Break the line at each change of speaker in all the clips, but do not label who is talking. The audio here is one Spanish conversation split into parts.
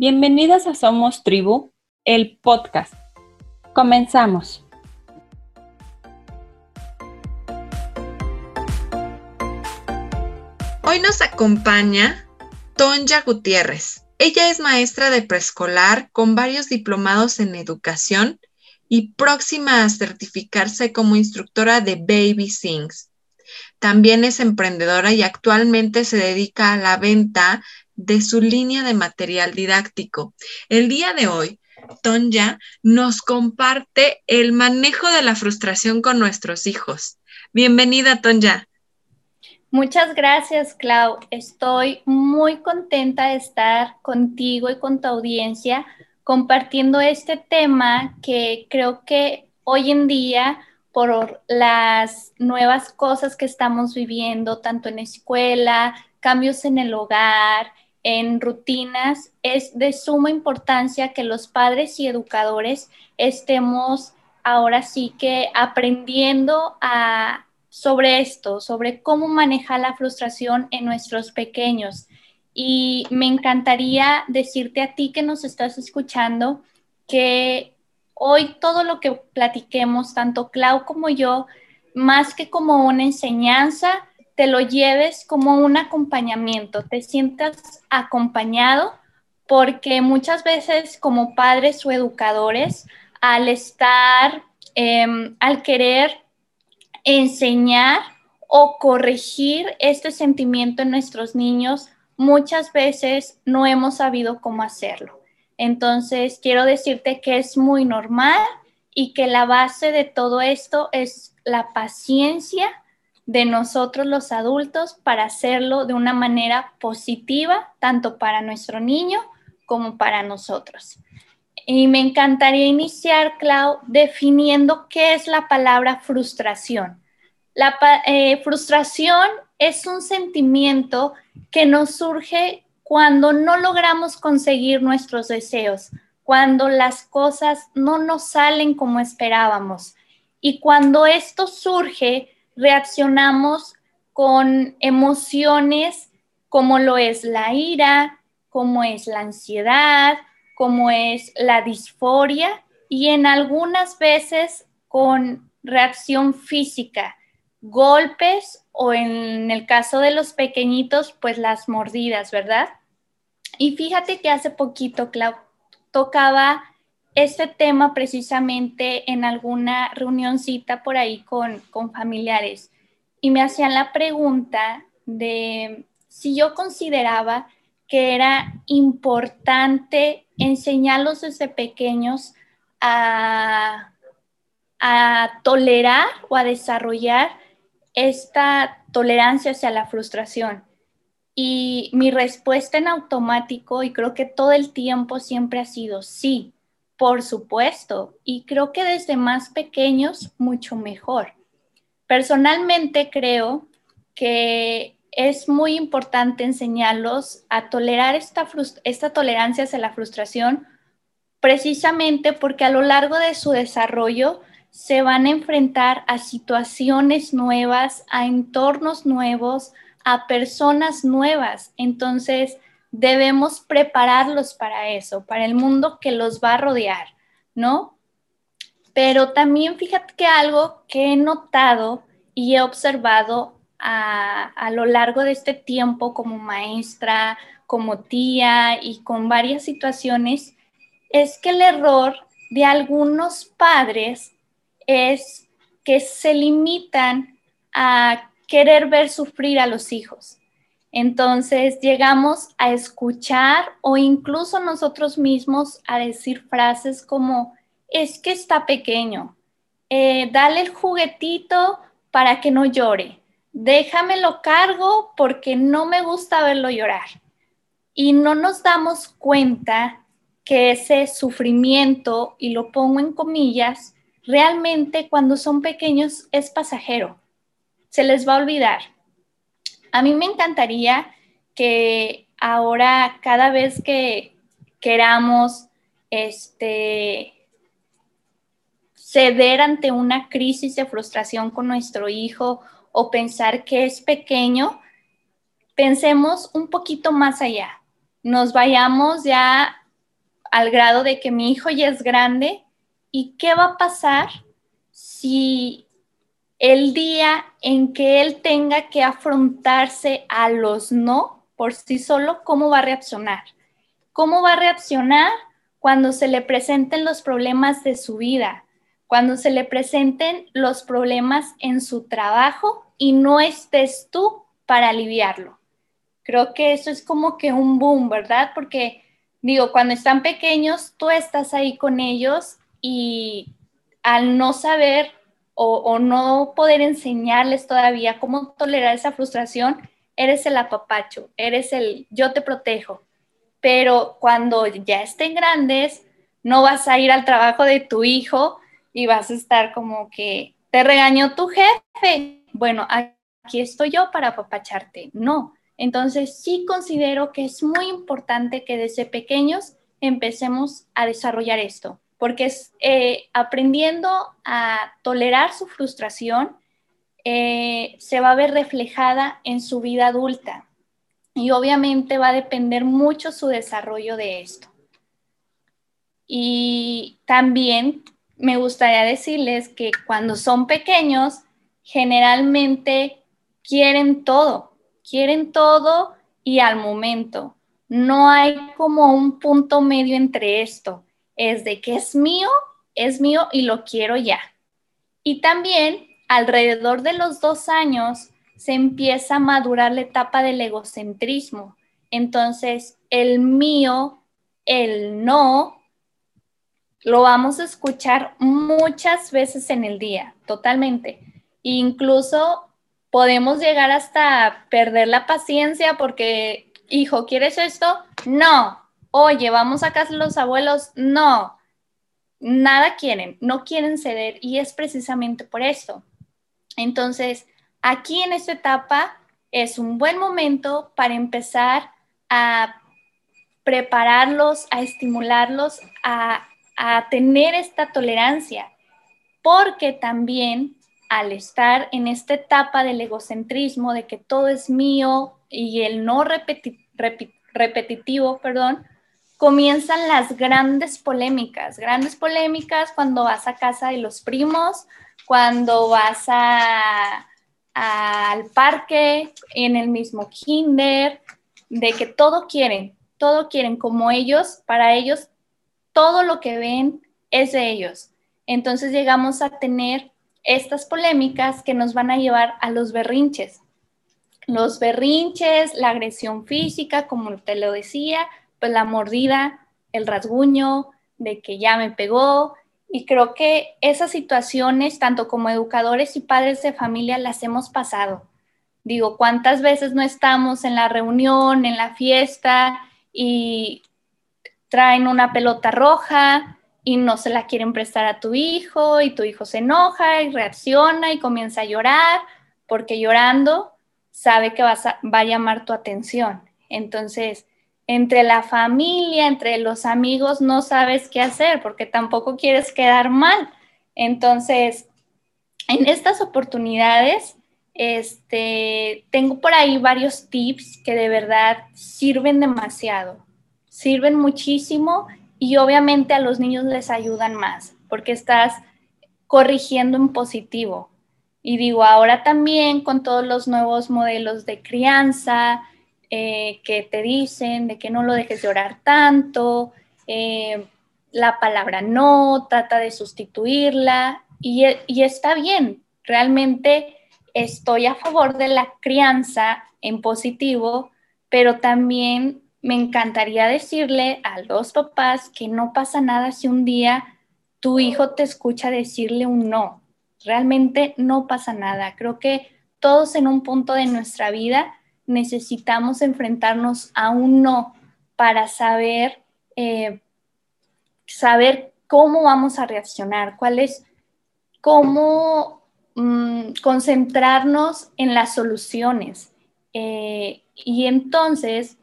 Bienvenidas a Somos Tribu, el podcast. Comenzamos.
Hoy nos acompaña Tonja Gutiérrez. Ella es maestra de preescolar con varios diplomados en educación y próxima a certificarse como instructora de Baby Sings. También es emprendedora y actualmente se dedica a la venta de su línea de material didáctico. El día de hoy, Tonya nos comparte el manejo de la frustración con nuestros hijos. Bienvenida, Tonya.
Muchas gracias, Clau. Estoy muy contenta de estar contigo y con tu audiencia compartiendo este tema que creo que hoy en día, por las nuevas cosas que estamos viviendo, tanto en escuela, cambios en el hogar, en rutinas, es de suma importancia que los padres y educadores estemos ahora sí que aprendiendo sobre esto, sobre cómo manejar la frustración en nuestros pequeños. Y me encantaría decirte a ti que nos estás escuchando que hoy todo lo que platiquemos, tanto Clau como yo, más que como una enseñanza, te lo lleves como un acompañamiento, te sientas acompañado, porque muchas veces como padres o educadores, al estar, em, al querer enseñar o corregir este sentimiento en nuestros niños, muchas veces no hemos sabido cómo hacerlo. Entonces, quiero decirte que es muy normal y que la base de todo esto es la paciencia de nosotros los adultos para hacerlo de una manera positiva, tanto para nuestro niño como para nosotros. Y me encantaría iniciar, Clau, definiendo qué es la palabra frustración. La eh, frustración es un sentimiento que nos surge cuando no logramos conseguir nuestros deseos, cuando las cosas no nos salen como esperábamos. Y cuando esto surge, reaccionamos con emociones como lo es la ira, como es la ansiedad, como es la disforia y en algunas veces con reacción física, golpes o en el caso de los pequeñitos, pues las mordidas, ¿verdad? Y fíjate que hace poquito, Clau, tocaba este tema precisamente en alguna reunioncita por ahí con, con familiares y me hacían la pregunta de si yo consideraba que era importante enseñarlos desde pequeños a, a tolerar o a desarrollar esta tolerancia hacia la frustración. Y mi respuesta en automático, y creo que todo el tiempo siempre ha sido sí, por supuesto, y creo que desde más pequeños mucho mejor. Personalmente creo que es muy importante enseñarlos a tolerar esta, esta tolerancia hacia la frustración precisamente porque a lo largo de su desarrollo se van a enfrentar a situaciones nuevas, a entornos nuevos, a personas nuevas. Entonces, debemos prepararlos para eso, para el mundo que los va a rodear, ¿no? Pero también fíjate que algo que he notado y he observado a, lo largo de este tiempo como maestra, como tía y con varias situaciones, es que el error de algunos padres es que se limitan a querer ver sufrir a los hijos. Entonces llegamos a escuchar o incluso nosotros mismos a decir frases como, es que está pequeño, eh, dale el juguetito para que no llore, déjamelo cargo porque no me gusta verlo llorar. Y no nos damos cuenta que ese sufrimiento, y lo pongo en comillas, realmente cuando son pequeños es pasajero, se les va a olvidar a mí me encantaría que ahora cada vez que queramos este, ceder ante una crisis de frustración con nuestro hijo o pensar que es pequeño, pensemos un poquito más allá. Nos vayamos ya al grado de que mi hijo ya es grande y qué va a pasar si el día en que él tenga que afrontarse a los no por sí solo, ¿cómo va a reaccionar? ¿Cómo va a reaccionar cuando se le presenten los problemas de su vida? Cuando se le presenten los problemas en su trabajo y no estés tú para aliviarlo. Creo que eso es como que un boom, ¿verdad? Porque digo, cuando están pequeños, tú estás ahí con ellos y al no saber o, no poder enseñarles todavía cómo tolerar esa frustración, eres el apapacho, eres el yo te protejo. Pero cuando ya estén grandes, no vas a ir al trabajo de tu hijo y vas a estar como que te regañó tu jefe. Bueno, aquí estoy yo para apapacharte. No. Entonces sí considero que es muy importante que desde pequeños empecemos a desarrollar esto porque es eh, aprendiendo a tolerar su frustración, eh, se va a ver reflejada en su vida adulta y obviamente va a depender mucho su desarrollo de esto. Y también me gustaría decirles que cuando son pequeños, generalmente quieren todo, quieren todo y al momento. No hay como un punto medio entre esto es de que es mío, es mío y lo quiero ya. Y también alrededor de los dos años se empieza a madurar la etapa del egocentrismo. Entonces, el mío, el no, lo vamos a escuchar muchas veces en el día, totalmente. Incluso podemos llegar hasta perder la paciencia porque, hijo, ¿quieres esto? No, oye, vamos a casa de los abuelos, no, nada quieren, no quieren ceder y es precisamente por esto. Entonces, aquí en esta etapa es un buen momento para empezar a prepararlos, a estimularlos a tener esta tolerancia, porque también al estar en esta etapa del egocentrismo, de que todo es mío y el no repetitivo, perdón, comienzan las grandes polémicas, grandes polémicas cuando vas a casa de los primos, cuando vas al parque, en el mismo kinder, de que todo quieren, todo quieren como ellos, para ellos todo lo que ven es de ellos. Entonces llegamos a tener estas polémicas que nos van a llevar a los berrinches. Los berrinches, la agresión física, como te lo decía, pues la mordida, el rasguño, de que ya me pegó. Y creo que esas situaciones, tanto como educadores y padres de familia, las hemos pasado. Digo, ¿cuántas veces no estamos en la reunión, en la fiesta y traen una pelota roja y no se la quieren prestar a tu hijo y tu hijo se enoja y reacciona y comienza a llorar porque llorando sabe que va a llamar tu atención. Entonces, entre la familia, entre los amigos, no sabes qué hacer porque tampoco quieres quedar mal. Entonces, en estas oportunidades, este, tengo por ahí varios tips que de verdad sirven demasiado, sirven muchísimo y obviamente a los niños les ayudan más porque estás corrigiendo en positivo. Y digo, ahora también con todos los nuevos modelos de crianza, eh, que te dicen de que no lo dejes llorar tanto, eh, la palabra no, trata de sustituirla y, y está bien, realmente estoy a favor de la crianza en positivo, pero también me encantaría decirle a los papás que no pasa nada si un día tu hijo te escucha decirle un no. Realmente no pasa nada. Creo que todos en un punto de nuestra vida necesitamos enfrentarnos a un no para saber, eh, saber cómo vamos a reaccionar, cuál es, cómo mm, concentrarnos en las soluciones. Eh, y entonces,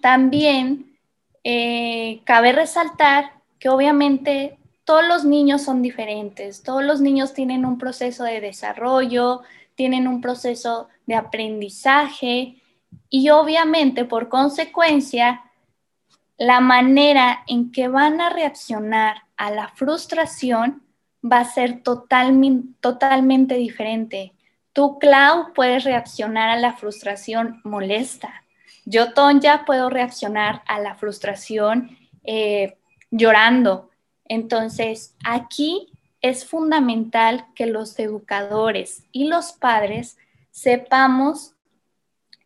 también eh, cabe resaltar que obviamente todos los niños son diferentes, todos los niños tienen un proceso de desarrollo, tienen un proceso de aprendizaje y obviamente por consecuencia la manera en que van a reaccionar a la frustración va a ser totalmente diferente. Tú, Clau, puedes reaccionar a la frustración molesta. Yo, Tonya, puedo reaccionar a la frustración eh, llorando. Entonces, aquí es fundamental que los educadores y los padres sepamos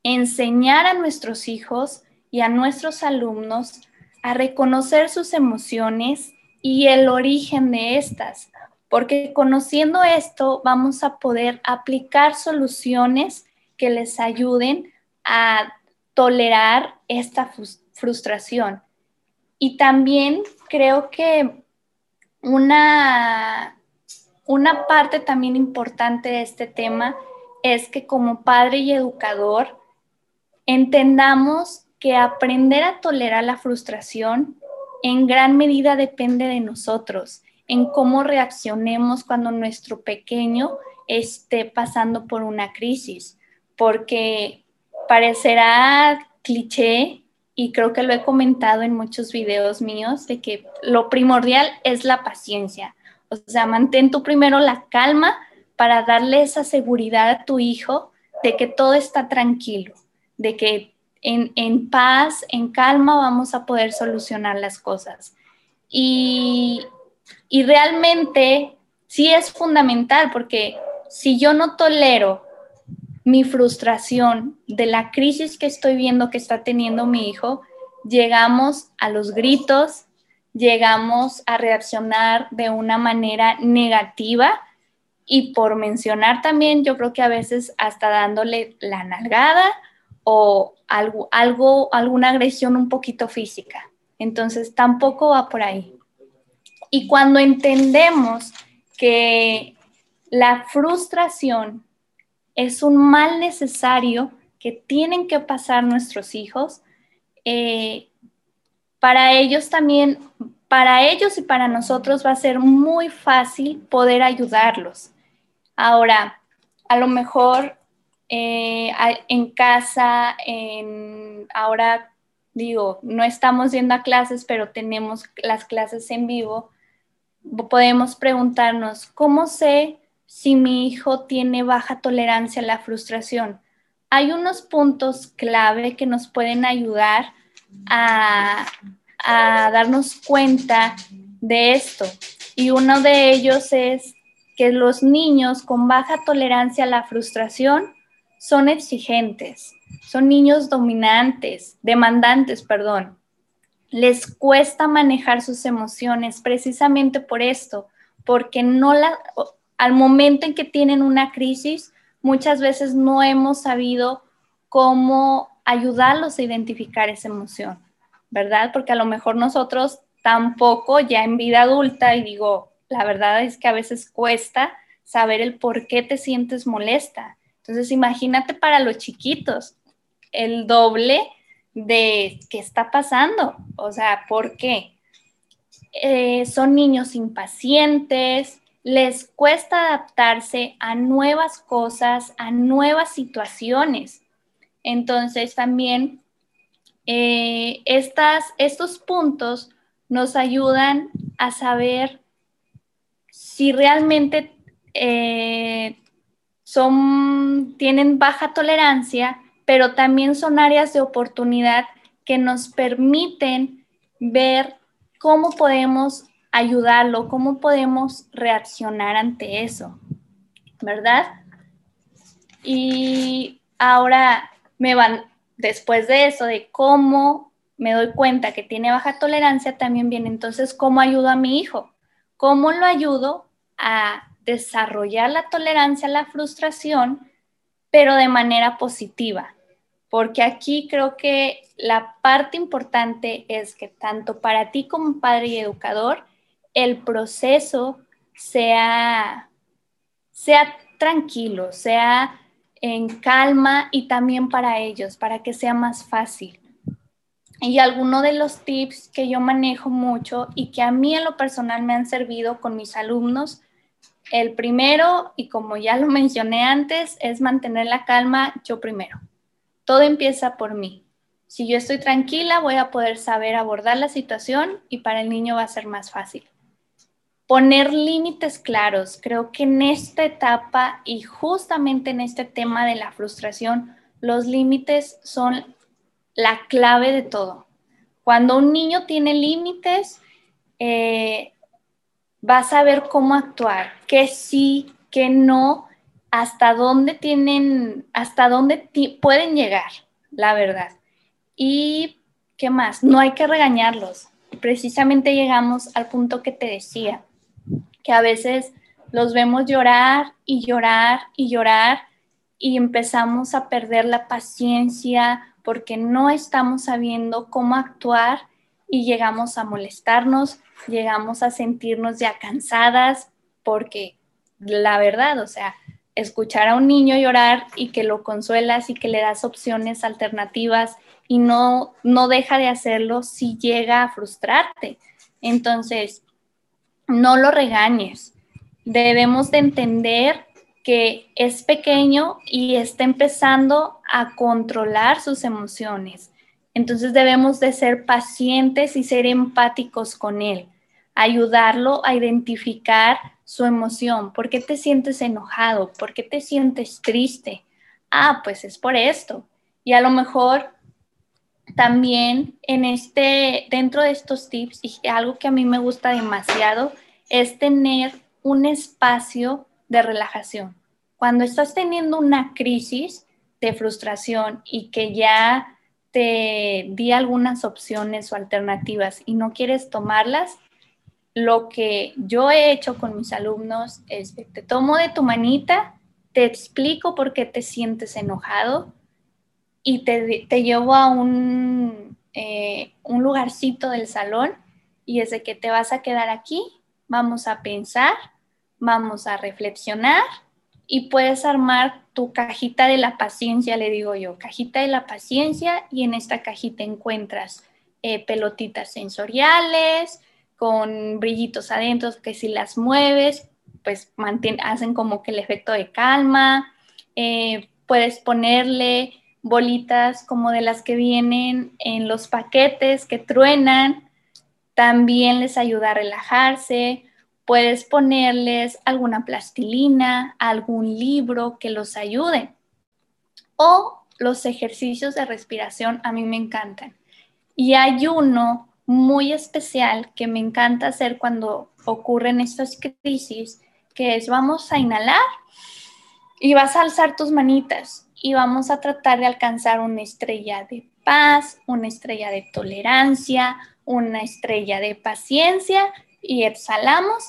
enseñar a nuestros hijos y a nuestros alumnos a reconocer sus emociones y el origen de estas, porque conociendo esto vamos a poder aplicar soluciones que les ayuden a tolerar esta frustración. Y también creo que una, una parte también importante de este tema es que como padre y educador entendamos que aprender a tolerar la frustración en gran medida depende de nosotros, en cómo reaccionemos cuando nuestro pequeño esté pasando por una crisis, porque parecerá cliché y creo que lo he comentado en muchos videos míos de que lo primordial es la paciencia. O sea, mantén tú primero la calma para darle esa seguridad a tu hijo de que todo está tranquilo, de que en, paz, en calma, vamos a poder solucionar las cosas. Y, y realmente sí es fundamental porque si yo no tolero mi frustración de la crisis que estoy viendo que está teniendo mi hijo, llegamos a los gritos, llegamos a reaccionar de una manera negativa y por mencionar también, yo creo que a veces hasta dándole la nalgada o algo, algo, alguna agresión un poquito física. Entonces tampoco va por ahí. Y cuando entendemos que la frustración es un mal necesario que tienen que pasar nuestros hijos, eh, para ellos también, para ellos y para nosotros va a ser muy fácil poder ayudarlos. Ahora, a lo mejor eh, en casa, en, ahora digo, no estamos yendo a clases, pero tenemos las clases en vivo, podemos preguntarnos, ¿cómo sé si mi hijo tiene baja tolerancia a la frustración? Hay unos puntos clave que nos pueden ayudar a, darnos cuenta de esto. Y uno de ellos es que los niños con baja tolerancia a la frustración son exigentes, son niños dominantes, demandantes, perdón. Les cuesta manejar sus emociones precisamente por esto, porque no la, al momento en que tienen una crisis, muchas veces no hemos sabido cómo ayudarlos a identificar esa emoción, ¿verdad? Porque a lo mejor nosotros tampoco ya en vida adulta, y digo, la verdad es que a veces cuesta saber el por qué te sientes molesta. Entonces, imagínate para los chiquitos, el doble de qué está pasando, o sea, ¿por qué? Eh, son niños impacientes, les cuesta adaptarse a nuevas cosas, a nuevas situaciones. Entonces, también eh, estas, estos puntos nos ayudan a saber si realmente eh, son, tienen baja tolerancia, pero también son áreas de oportunidad que nos permiten ver cómo podemos ayudarlo, cómo podemos reaccionar ante eso, ¿verdad? Y ahora me van, después de eso, de cómo me doy cuenta que tiene baja tolerancia, también viene entonces cómo ayudo a mi hijo, cómo lo ayudo a desarrollar la tolerancia a la frustración, pero de manera positiva. Porque aquí creo que la parte importante es que tanto para ti como padre y educador, el proceso sea, sea tranquilo, sea en calma y también para ellos, para que sea más fácil. Y alguno de los tips que yo manejo mucho y que a mí en lo personal me han servido con mis alumnos el primero, y como ya lo mencioné antes, es mantener la calma yo primero. Todo empieza por mí. Si yo estoy tranquila, voy a poder saber abordar la situación y para el niño va a ser más fácil. Poner límites claros. Creo que en esta etapa y justamente en este tema de la frustración, los límites son la clave de todo. Cuando un niño tiene límites, eh, va a saber cómo actuar, qué sí, qué no, hasta dónde tienen, hasta dónde pueden llegar, la verdad. Y qué más, no hay que regañarlos. Precisamente llegamos al punto que te decía, que a veces los vemos llorar y llorar y llorar y empezamos a perder la paciencia porque no estamos sabiendo cómo actuar y llegamos a molestarnos, llegamos a sentirnos ya cansadas porque la verdad, o sea, escuchar a un niño llorar y que lo consuelas y que le das opciones alternativas y no, no deja de hacerlo si llega a frustrarte. Entonces, no lo regañes. Debemos de entender que es pequeño y está empezando a controlar sus emociones. Entonces debemos de ser pacientes y ser empáticos con él, ayudarlo a identificar su emoción. ¿Por qué te sientes enojado? ¿Por qué te sientes triste? Ah, pues es por esto. Y a lo mejor también en este, dentro de estos tips, y algo que a mí me gusta demasiado, es tener un espacio de relajación. Cuando estás teniendo una crisis de frustración y que ya te di algunas opciones o alternativas y no quieres tomarlas, lo que yo he hecho con mis alumnos es te tomo de tu manita, te explico por qué te sientes enojado, y te, llevo a un, eh, un lugarcito del salón y es de que te vas a quedar aquí, vamos a pensar, vamos a reflexionar y puedes armar tu cajita de la paciencia, le digo yo, cajita de la paciencia y en esta cajita encuentras eh, pelotitas sensoriales con brillitos adentro que si las mueves, pues hacen como que el efecto de calma. Eh, puedes ponerle bolitas como de las que vienen en los paquetes que truenan, también les ayuda a relajarse. Puedes ponerles alguna plastilina, algún libro que los ayude. O los ejercicios de respiración a mí me encantan. Y hay uno muy especial que me encanta hacer cuando ocurren estas crisis, que es vamos a inhalar y vas a alzar tus manitas y vamos a tratar de alcanzar una estrella de paz, una estrella de tolerancia, una estrella de paciencia y exhalamos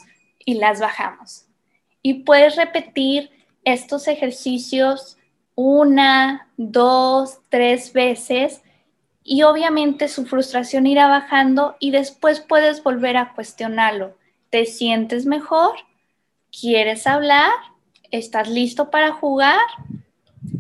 y las bajamos. Y puedes repetir estos ejercicios una, dos, tres veces y obviamente su frustración irá bajando y después puedes volver a cuestionarlo. ¿Te sientes mejor? ¿Quieres hablar? ¿Estás listo para jugar?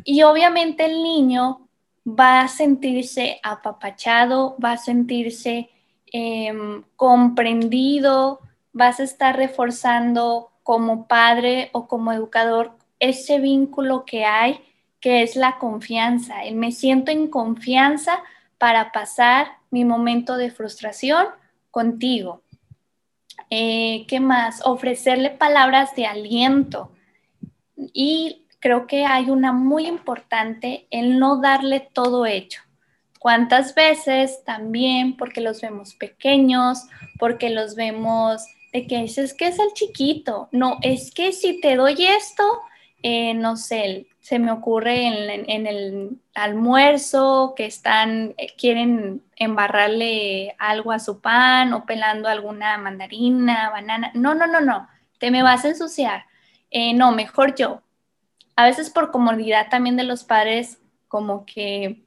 Y obviamente el niño va a sentirse apapachado, va a sentirse em, comprendido, vas a estar reforzando como padre o como educador ese vínculo que hay, que es la confianza. El me siento en confianza para pasar mi momento de frustración contigo. Eh, ¿Qué más? Ofrecerle palabras de aliento. Y creo que hay una muy importante en no darle todo hecho. ¿Cuántas veces también porque los vemos pequeños, porque los vemos de que es que es el chiquito? No, es que si te doy esto, eh, no sé, se me ocurre en, el almuerzo que están, eh, quieren embarrarle algo a su pan o pelando alguna mandarina, banana. No, no, no, no, te me vas a ensuciar. Eh, no, mejor yo a veces por comodidad también de los padres, como que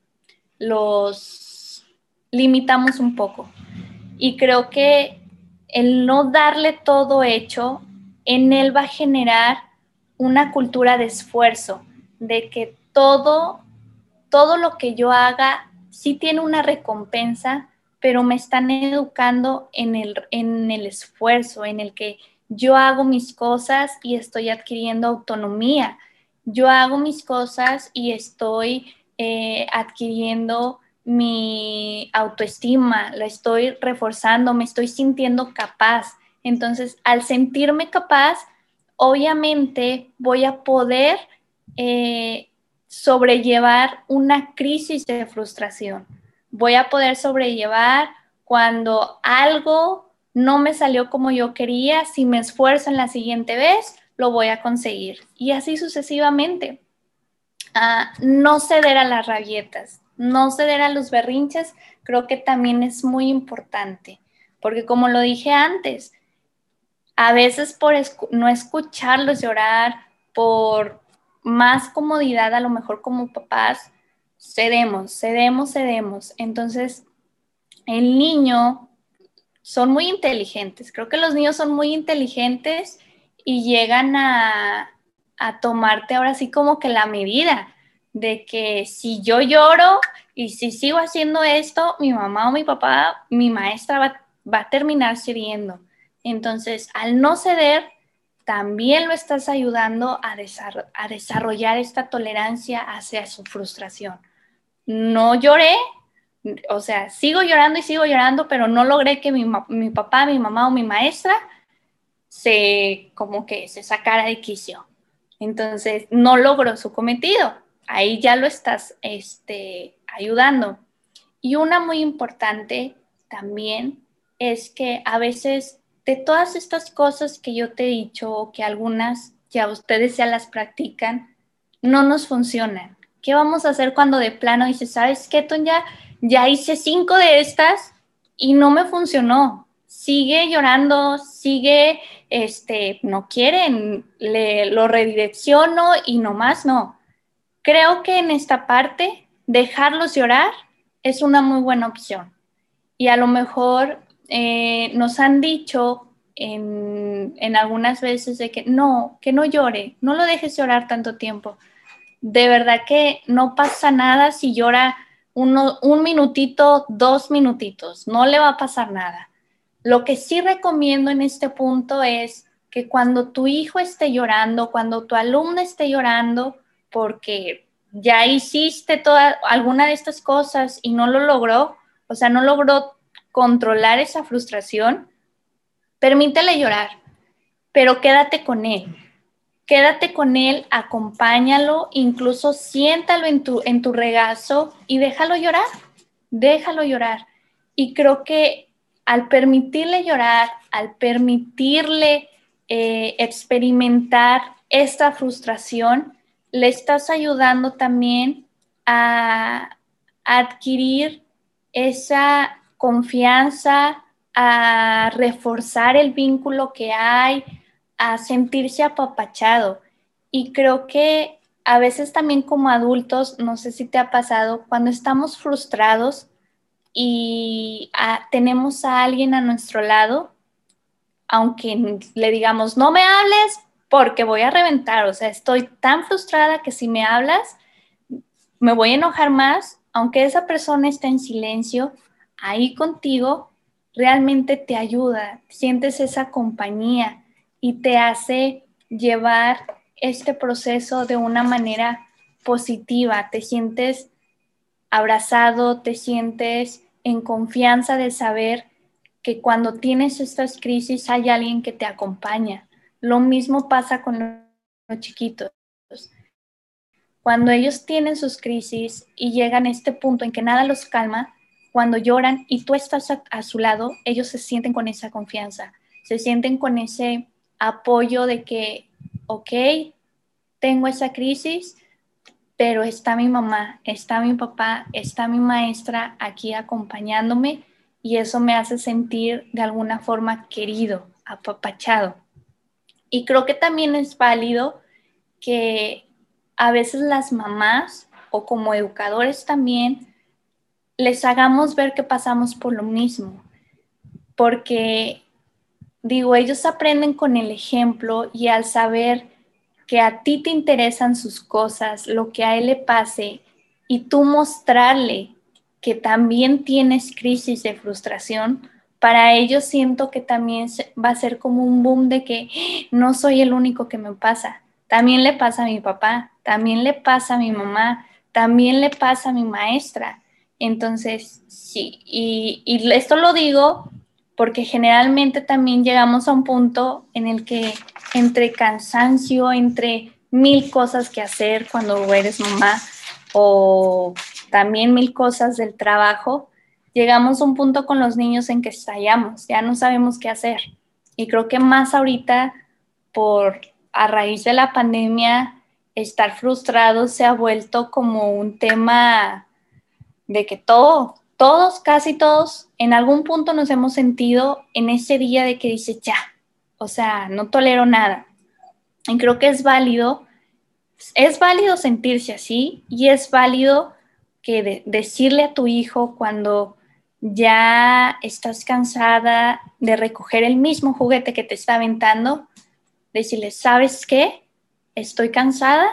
los limitamos un poco. Y creo que el no darle todo hecho, en él va a generar una cultura de esfuerzo, de que todo, todo lo que yo haga sí tiene una recompensa, pero me están educando en el, en el esfuerzo, en el que yo hago mis cosas y estoy adquiriendo autonomía yo hago mis cosas y estoy eh, adquiriendo mi autoestima, la estoy reforzando, me estoy sintiendo capaz. Entonces, al sentirme capaz, obviamente voy a poder eh, sobrellevar una crisis de frustración. Voy a poder sobrellevar cuando algo no me salió como yo quería, si me esfuerzo en la siguiente vez, lo voy a conseguir. Y así sucesivamente. Ah, no ceder a las rabietas, no ceder a los berrinches, creo que también es muy importante, porque como lo dije antes, a veces por no escucharlos llorar, por más comodidad, a lo mejor como papás, cedemos, cedemos, cedemos. Entonces, el niño son muy inteligentes. Creo que los niños son muy inteligentes y llegan a, a tomarte ahora sí como que la medida de que si yo lloro y si sigo haciendo esto, mi mamá o mi papá, mi maestra va, a terminar cediendo. Entonces, al no ceder, también lo estás ayudando a, a desarrollar esta tolerancia hacia su frustración. No lloré, o sea, sigo llorando y sigo llorando, pero no logré que mi, mi papá, mi mamá o mi maestra se como que se sacara de quicio. Entonces, no logró su cometido ahí ya lo estás este, ayudando. Y una muy importante también es que a veces de todas estas cosas que yo te he dicho, que algunas ya ustedes ya las practican, no nos funcionan. ¿Qué vamos a hacer cuando de plano dices, sabes qué, ya, ya hice cinco de estas y no me funcionó? Sigue llorando, sigue, este, no quieren, le, lo redirecciono y nomás no. Creo que en esta parte, dejarlos llorar es una muy buena opción. Y a lo mejor eh, nos han dicho en, algunas veces de que no, que no llore, no lo dejes llorar tanto tiempo. De verdad que no pasa nada si llora un minutito, dos minutitos, no le va a pasar nada. Lo que sí recomiendo en este punto es que cuando tu hijo esté llorando, cuando tu alumno esté llorando, porque ya hiciste toda alguna de estas cosas y no lo logró, o sea, no logró controlar esa frustración, permítele llorar, pero quédate con él. Quédate con él, acompáñalo, incluso siéntalo en tu regazo y déjalo llorar, déjalo llorar. Y creo que al permitirle llorar, al permitirle eh, experimentar esta frustración, le estás ayudando también a, adquirir esa confianza, a reforzar el vínculo que hay, a sentirse apapachado. Y creo que a veces también como adultos, no sé si te ha pasado, cuando estamos frustrados y tenemos a alguien a nuestro lado, aunque le digamos, no me hables, porque voy a reventar, o sea, estoy tan frustrada que si me hablas, me voy a enojar más, aunque esa persona esté en silencio, ahí contigo, realmente te ayuda, sientes esa compañía y te hace llevar este proceso de una manera positiva, te sientes abrazado, te sientes en confianza de saber que cuando tienes estas crisis hay alguien que te acompaña. Lo mismo pasa con los chiquitos. Cuando ellos tienen sus crisis y llegan a este punto en que nada los calma, cuando lloran y tú estás a, su lado, ellos se sienten con esa confianza, se sienten con ese apoyo de que, ok, tengo esa crisis, pero está mi mamá, está mi papá, está mi maestra aquí acompañándome y eso me hace sentir de alguna forma querido, apapachado. Y creo que también es válido que a veces las mamás o como educadores también les hagamos ver que pasamos por lo mismo, porque digo, ellos aprenden con el ejemplo y al saber que a ti te interesan sus cosas, lo que a él le pase, y tú mostrarle que también tienes crisis de frustración, para ellos siento que también va a ser como un boom de que no soy el único que me pasa. También le pasa a mi papá, también le pasa a mi mamá, también le pasa a mi maestra. Entonces, sí, y, y esto lo digo porque generalmente también llegamos a un punto en el que entre cansancio, entre mil cosas que hacer cuando eres mamá o también mil cosas del trabajo, llegamos a un punto con los niños en que estallamos, ya no sabemos qué hacer. Y creo que más ahorita, por a raíz de la pandemia, estar frustrado se ha vuelto como un tema de que todo, todos, casi todos, en algún punto nos hemos sentido en ese día de que dice ya, o sea, no tolero nada. Y creo que es válido, es válido sentirse así y es válido que decirle a tu hijo cuando ya estás cansada de recoger el mismo juguete que te está aventando, decirle, ¿sabes qué? Estoy cansada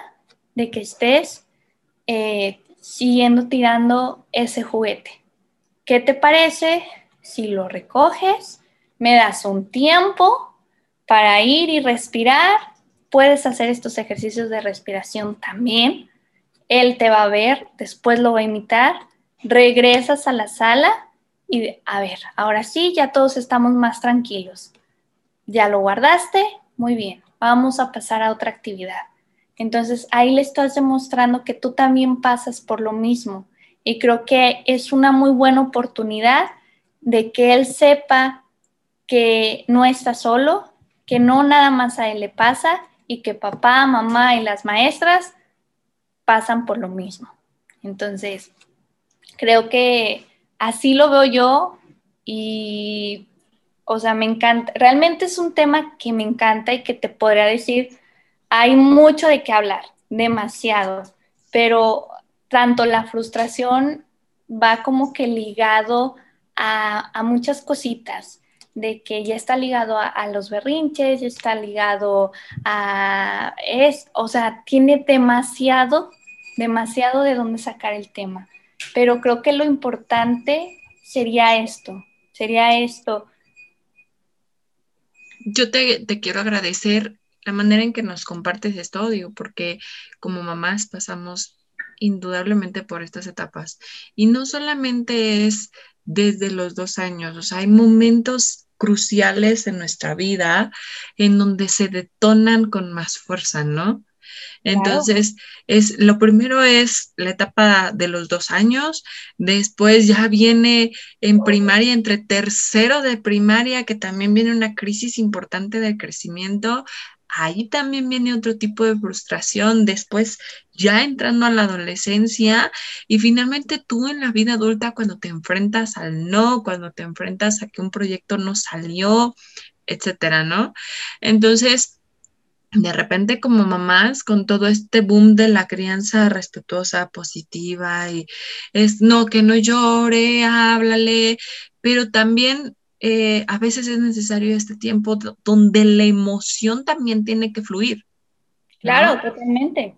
de que estés eh, siguiendo tirando ese juguete. ¿Qué te parece si lo recoges? Me das un tiempo para ir y respirar. Puedes hacer estos ejercicios de respiración también. Él te va a ver, después lo va a imitar. Regresas a la sala y a ver, ahora sí, ya todos estamos más tranquilos. Ya lo guardaste, muy bien, vamos a pasar a otra actividad. Entonces ahí le estás demostrando que tú también pasas por lo mismo y creo que es una muy buena oportunidad de que él sepa que no está solo, que no nada más a él le pasa y que papá, mamá y las maestras pasan por lo mismo. Entonces, creo que así lo veo yo y, o sea, me encanta, realmente es un tema que me encanta y que te podría decir, hay mucho de qué hablar, demasiado, pero tanto la frustración va como que ligado a, muchas cositas, de que ya está ligado a, los berrinches, ya está ligado a, es, o sea, tiene demasiado, demasiado de dónde sacar el tema pero creo que lo importante sería esto, sería esto.
Yo te, quiero agradecer la manera en que nos compartes esto, digo, porque como mamás pasamos indudablemente por estas etapas. Y no solamente es desde los dos años, o sea, hay momentos cruciales en nuestra vida en donde se detonan con más fuerza, ¿no? Entonces, es, lo primero es la etapa de los dos años, después ya viene en primaria, entre tercero de primaria, que también viene una crisis importante de crecimiento, ahí también viene otro tipo de frustración, después ya entrando a la adolescencia y finalmente tú en la vida adulta cuando te enfrentas al no, cuando te enfrentas a que un proyecto no salió, etcétera, ¿no? Entonces, de repente como mamás con todo este boom de la crianza respetuosa, positiva y es no, que no llore, háblale, pero también eh, a veces es necesario este tiempo donde la emoción también tiene que fluir.
Claro, totalmente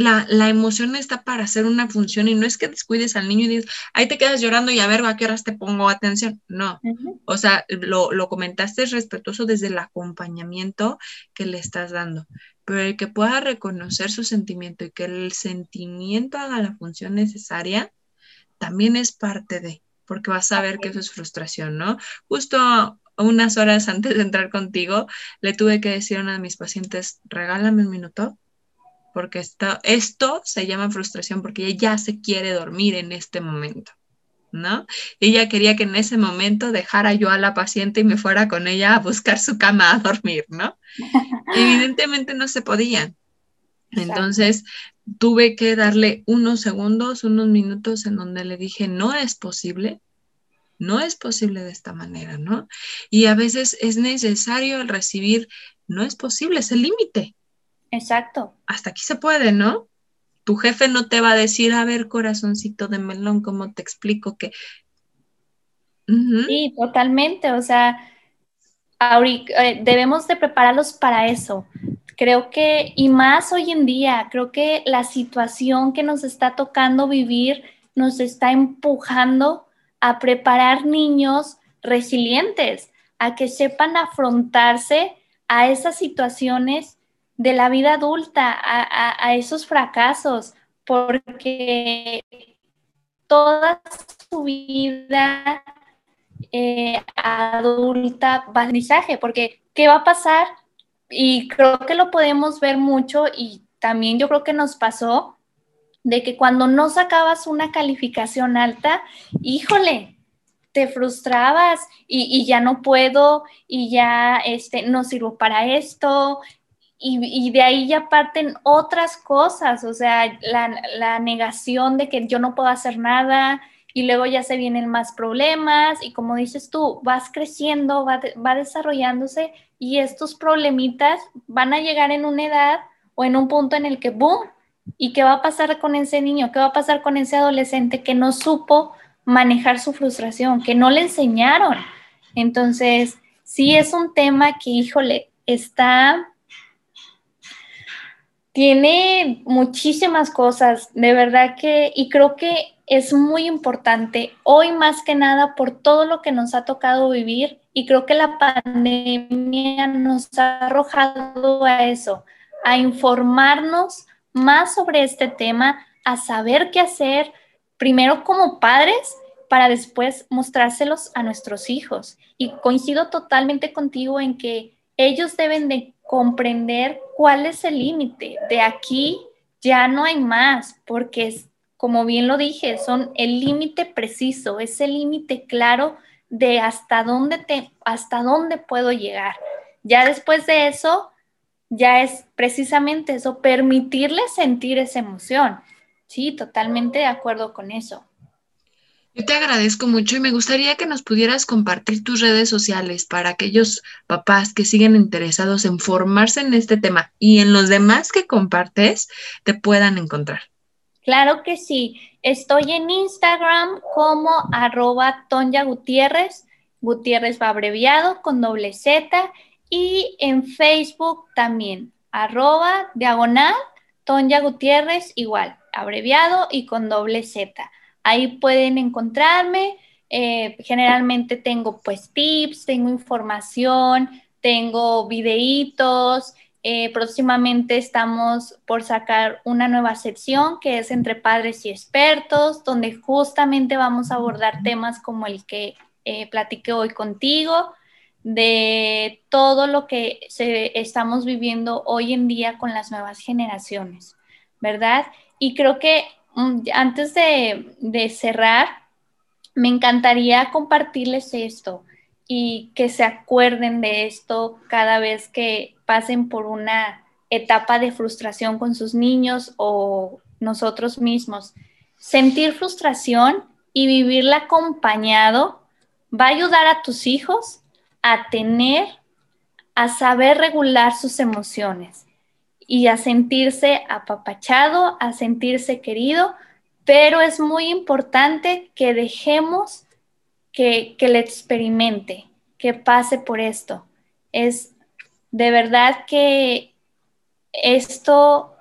la, emoción está para hacer una función y no es que descuides al niño y digas, ahí te quedas llorando y a ver a qué horas te pongo atención. No, o sea, lo, lo comentaste respetuoso desde el acompañamiento que le estás dando, pero el que pueda reconocer su sentimiento y que el sentimiento haga la función necesaria, también es parte de, porque vas a ver que eso es frustración, ¿no? Justo unas horas antes de entrar contigo, le tuve que decir a una de mis pacientes, regálame un minuto porque esto, esto se llama frustración porque ella ya se quiere dormir en este momento, ¿no? Ella quería que en ese momento dejara yo a la paciente y me fuera con ella a buscar su cama a dormir, ¿no? Evidentemente no se podía. Entonces tuve que darle unos segundos, unos minutos en donde le dije, no es posible, no es posible de esta manera, ¿no? Y a veces es necesario recibir, no es posible, es el límite,
Exacto.
Hasta aquí se puede, ¿no? Tu jefe no te va a decir, a ver, corazoncito de melón, ¿cómo te explico que...
Sí, totalmente. O sea, eh, debemos de prepararlos para eso. Creo que, y más hoy en día, creo que la situación que nos está tocando vivir nos está empujando a preparar niños resilientes, a que sepan afrontarse a esas situaciones de la vida adulta a, esos fracasos, porque toda su vida eh, adulta aprendizaje, porque ¿qué va a pasar? Y creo que lo podemos ver mucho y también yo creo que nos pasó de que cuando no sacabas una calificación alta, híjole, te frustrabas y, ya no puedo y ya este, no sirvo para esto y, de ahí ya parten otras cosas, o sea, la, negación de que yo no puedo hacer nada y luego ya se vienen más problemas y como dices tú, vas creciendo, va, va desarrollándose y estos problemitas van a llegar en una edad o en un punto en el que, ¡boom! ¿Y qué va a pasar con ese niño? ¿Qué va a pasar con ese adolescente que no supo manejar su frustración, que no le enseñaron? Entonces, sí es un tema que, híjole, está tiene muchísimas cosas, de verdad que, y creo que es muy importante hoy más que nada por todo lo que nos ha tocado vivir y creo que la pandemia nos ha arrojado a eso, a informarnos más sobre este tema, a saber qué hacer, primero como padres, para después mostrárselos a nuestros hijos. Y coincido totalmente contigo en que ellos deben de comprender cuál es el límite. De aquí ya no hay más, porque es, como bien lo dije, son el límite preciso, es el límite claro de hasta dónde te, hasta dónde puedo llegar. Ya después de eso, ya es precisamente eso, permitirles sentir esa emoción. Sí, totalmente de acuerdo con eso.
Yo te agradezco mucho y me gustaría que nos pudieras compartir tus redes sociales para aquellos papás que siguen interesados en formarse en este tema y en los demás que compartes te puedan encontrar.
Claro que sí. Estoy en Instagram como arroba Tonya Gutiérrez. Gutiérrez va abreviado con doble Z. Y en Facebook también, arroba diagonal Tonya Gutiérrez igual, abreviado y con doble Z. Ahí pueden encontrarme. Eh, generalmente tengo pues tips, tengo información, tengo videitos. Eh, próximamente estamos por sacar una nueva sección que es entre padres y expertos, donde justamente vamos a abordar temas como el que eh, platiqué hoy contigo, de todo lo que se, estamos viviendo hoy en día con las nuevas generaciones, ¿verdad? Y creo que Mm, antes de, cerrar, me encantaría compartirles esto y que se acuerden de esto cada vez que pasen por una etapa de frustración con sus niños o nosotros mismos. Sentir frustración y vivirla acompañado va a ayudar a tus hijos a tener, a saber regular sus emociones y a sentirse apapachado, a sentirse querido, pero es muy importante que dejemos que, que le experimente, que pase por esto. Es de verdad que esto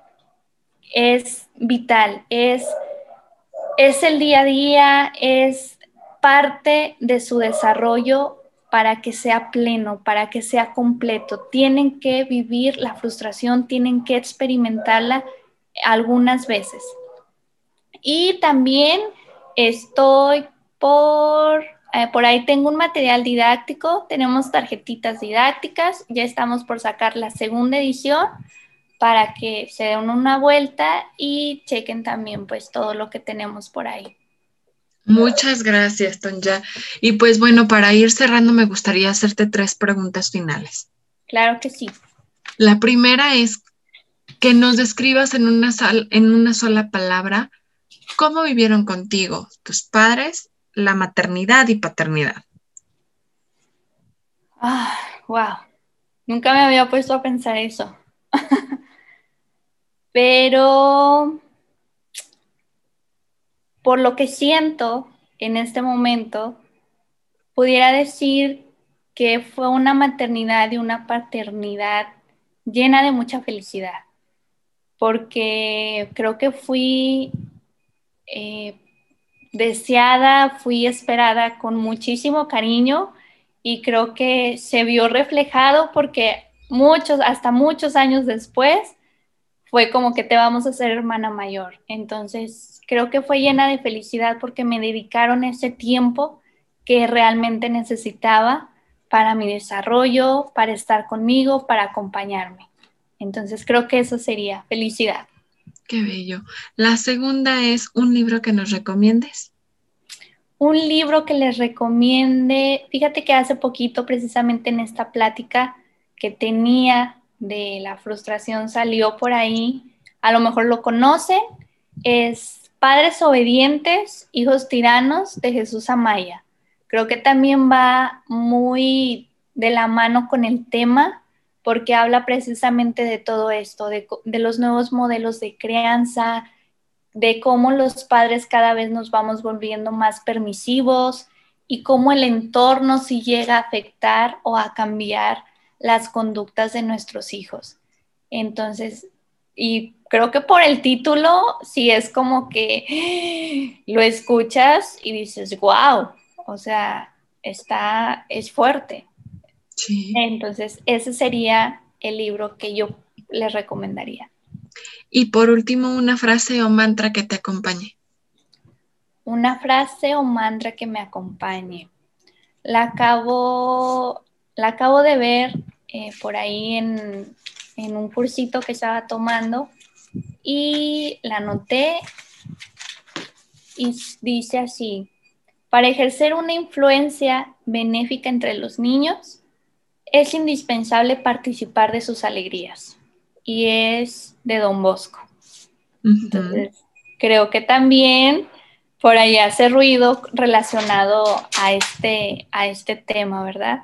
es vital, es, es el día a día, es parte de su desarrollo para que sea pleno, para que sea completo. Tienen que vivir la frustración, tienen que experimentarla algunas veces. Y también estoy por, eh, por ahí tengo un material didáctico, tenemos tarjetitas didácticas, ya estamos por sacar la segunda edición para que se den una vuelta y chequen también pues todo lo que tenemos por ahí.
Muchas gracias, Tonya. Y pues bueno, para ir cerrando, me gustaría hacerte tres preguntas finales.
Claro que sí.
La primera es que nos describas en una, en una sola palabra cómo vivieron contigo tus padres la maternidad y paternidad.
Ah, wow. Nunca me había puesto a pensar eso. Pero por lo que siento en este momento, pudiera decir que fue una maternidad y una paternidad llena de mucha felicidad, porque creo que fui eh, deseada, fui esperada con muchísimo cariño y creo que se vio reflejado porque muchos, hasta muchos años después, fue como que te vamos a ser hermana mayor. Entonces, creo que fue llena de felicidad porque me dedicaron ese tiempo que realmente necesitaba para mi desarrollo, para estar conmigo, para acompañarme. Entonces, creo que eso sería felicidad.
Qué bello. La segunda es un libro que nos recomiendes.
Un libro que les recomiende, fíjate que hace poquito, precisamente en esta plática que tenía de la frustración, salió por ahí, a lo mejor lo conocen, es Padres Obedientes, Hijos Tiranos de Jesús Amaya. Creo que también va muy de la mano con el tema porque habla precisamente de todo esto, de, los nuevos modelos de crianza, de cómo los padres cada vez nos vamos volviendo más permisivos y cómo el entorno sí llega a afectar o a cambiar las conductas de nuestros hijos. Entonces, y creo que por el título, sí es como que lo escuchas y dices, wow, o sea, está, es fuerte. Entonces, ese sería el libro que yo les recomendaría.
Y por último, una frase o mantra que te acompañe.
Una frase o mantra que me acompañe. La acabo, la acabo de ver eh, por ahí en, en un cursito que estaba tomando y la anoté y dice así, para ejercer una influencia benéfica entre los niños, es indispensable participar de sus alegrías y es de Don Bosco. Entonces, creo que también por ahí hace ruido relacionado a este, a este tema, ¿verdad?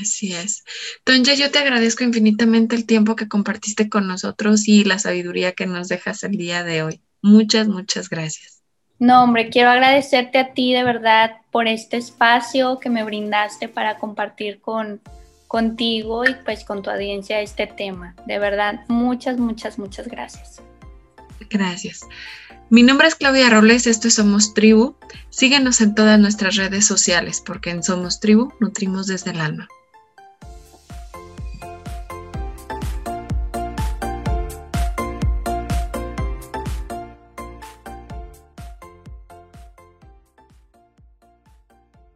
Así es. Tonja, yo te agradezco infinitamente el tiempo que compartiste con nosotros y la sabiduría que nos dejas el día de hoy. Muchas, muchas gracias.
No, hombre, quiero agradecerte a ti de verdad por este espacio que me brindaste para compartir con, contigo y pues con tu audiencia este tema. De verdad, muchas, muchas, muchas gracias.
Gracias. Mi nombre es Claudia Robles, esto es Somos Tribu. Síguenos en todas nuestras redes sociales porque en Somos Tribu nutrimos desde el alma.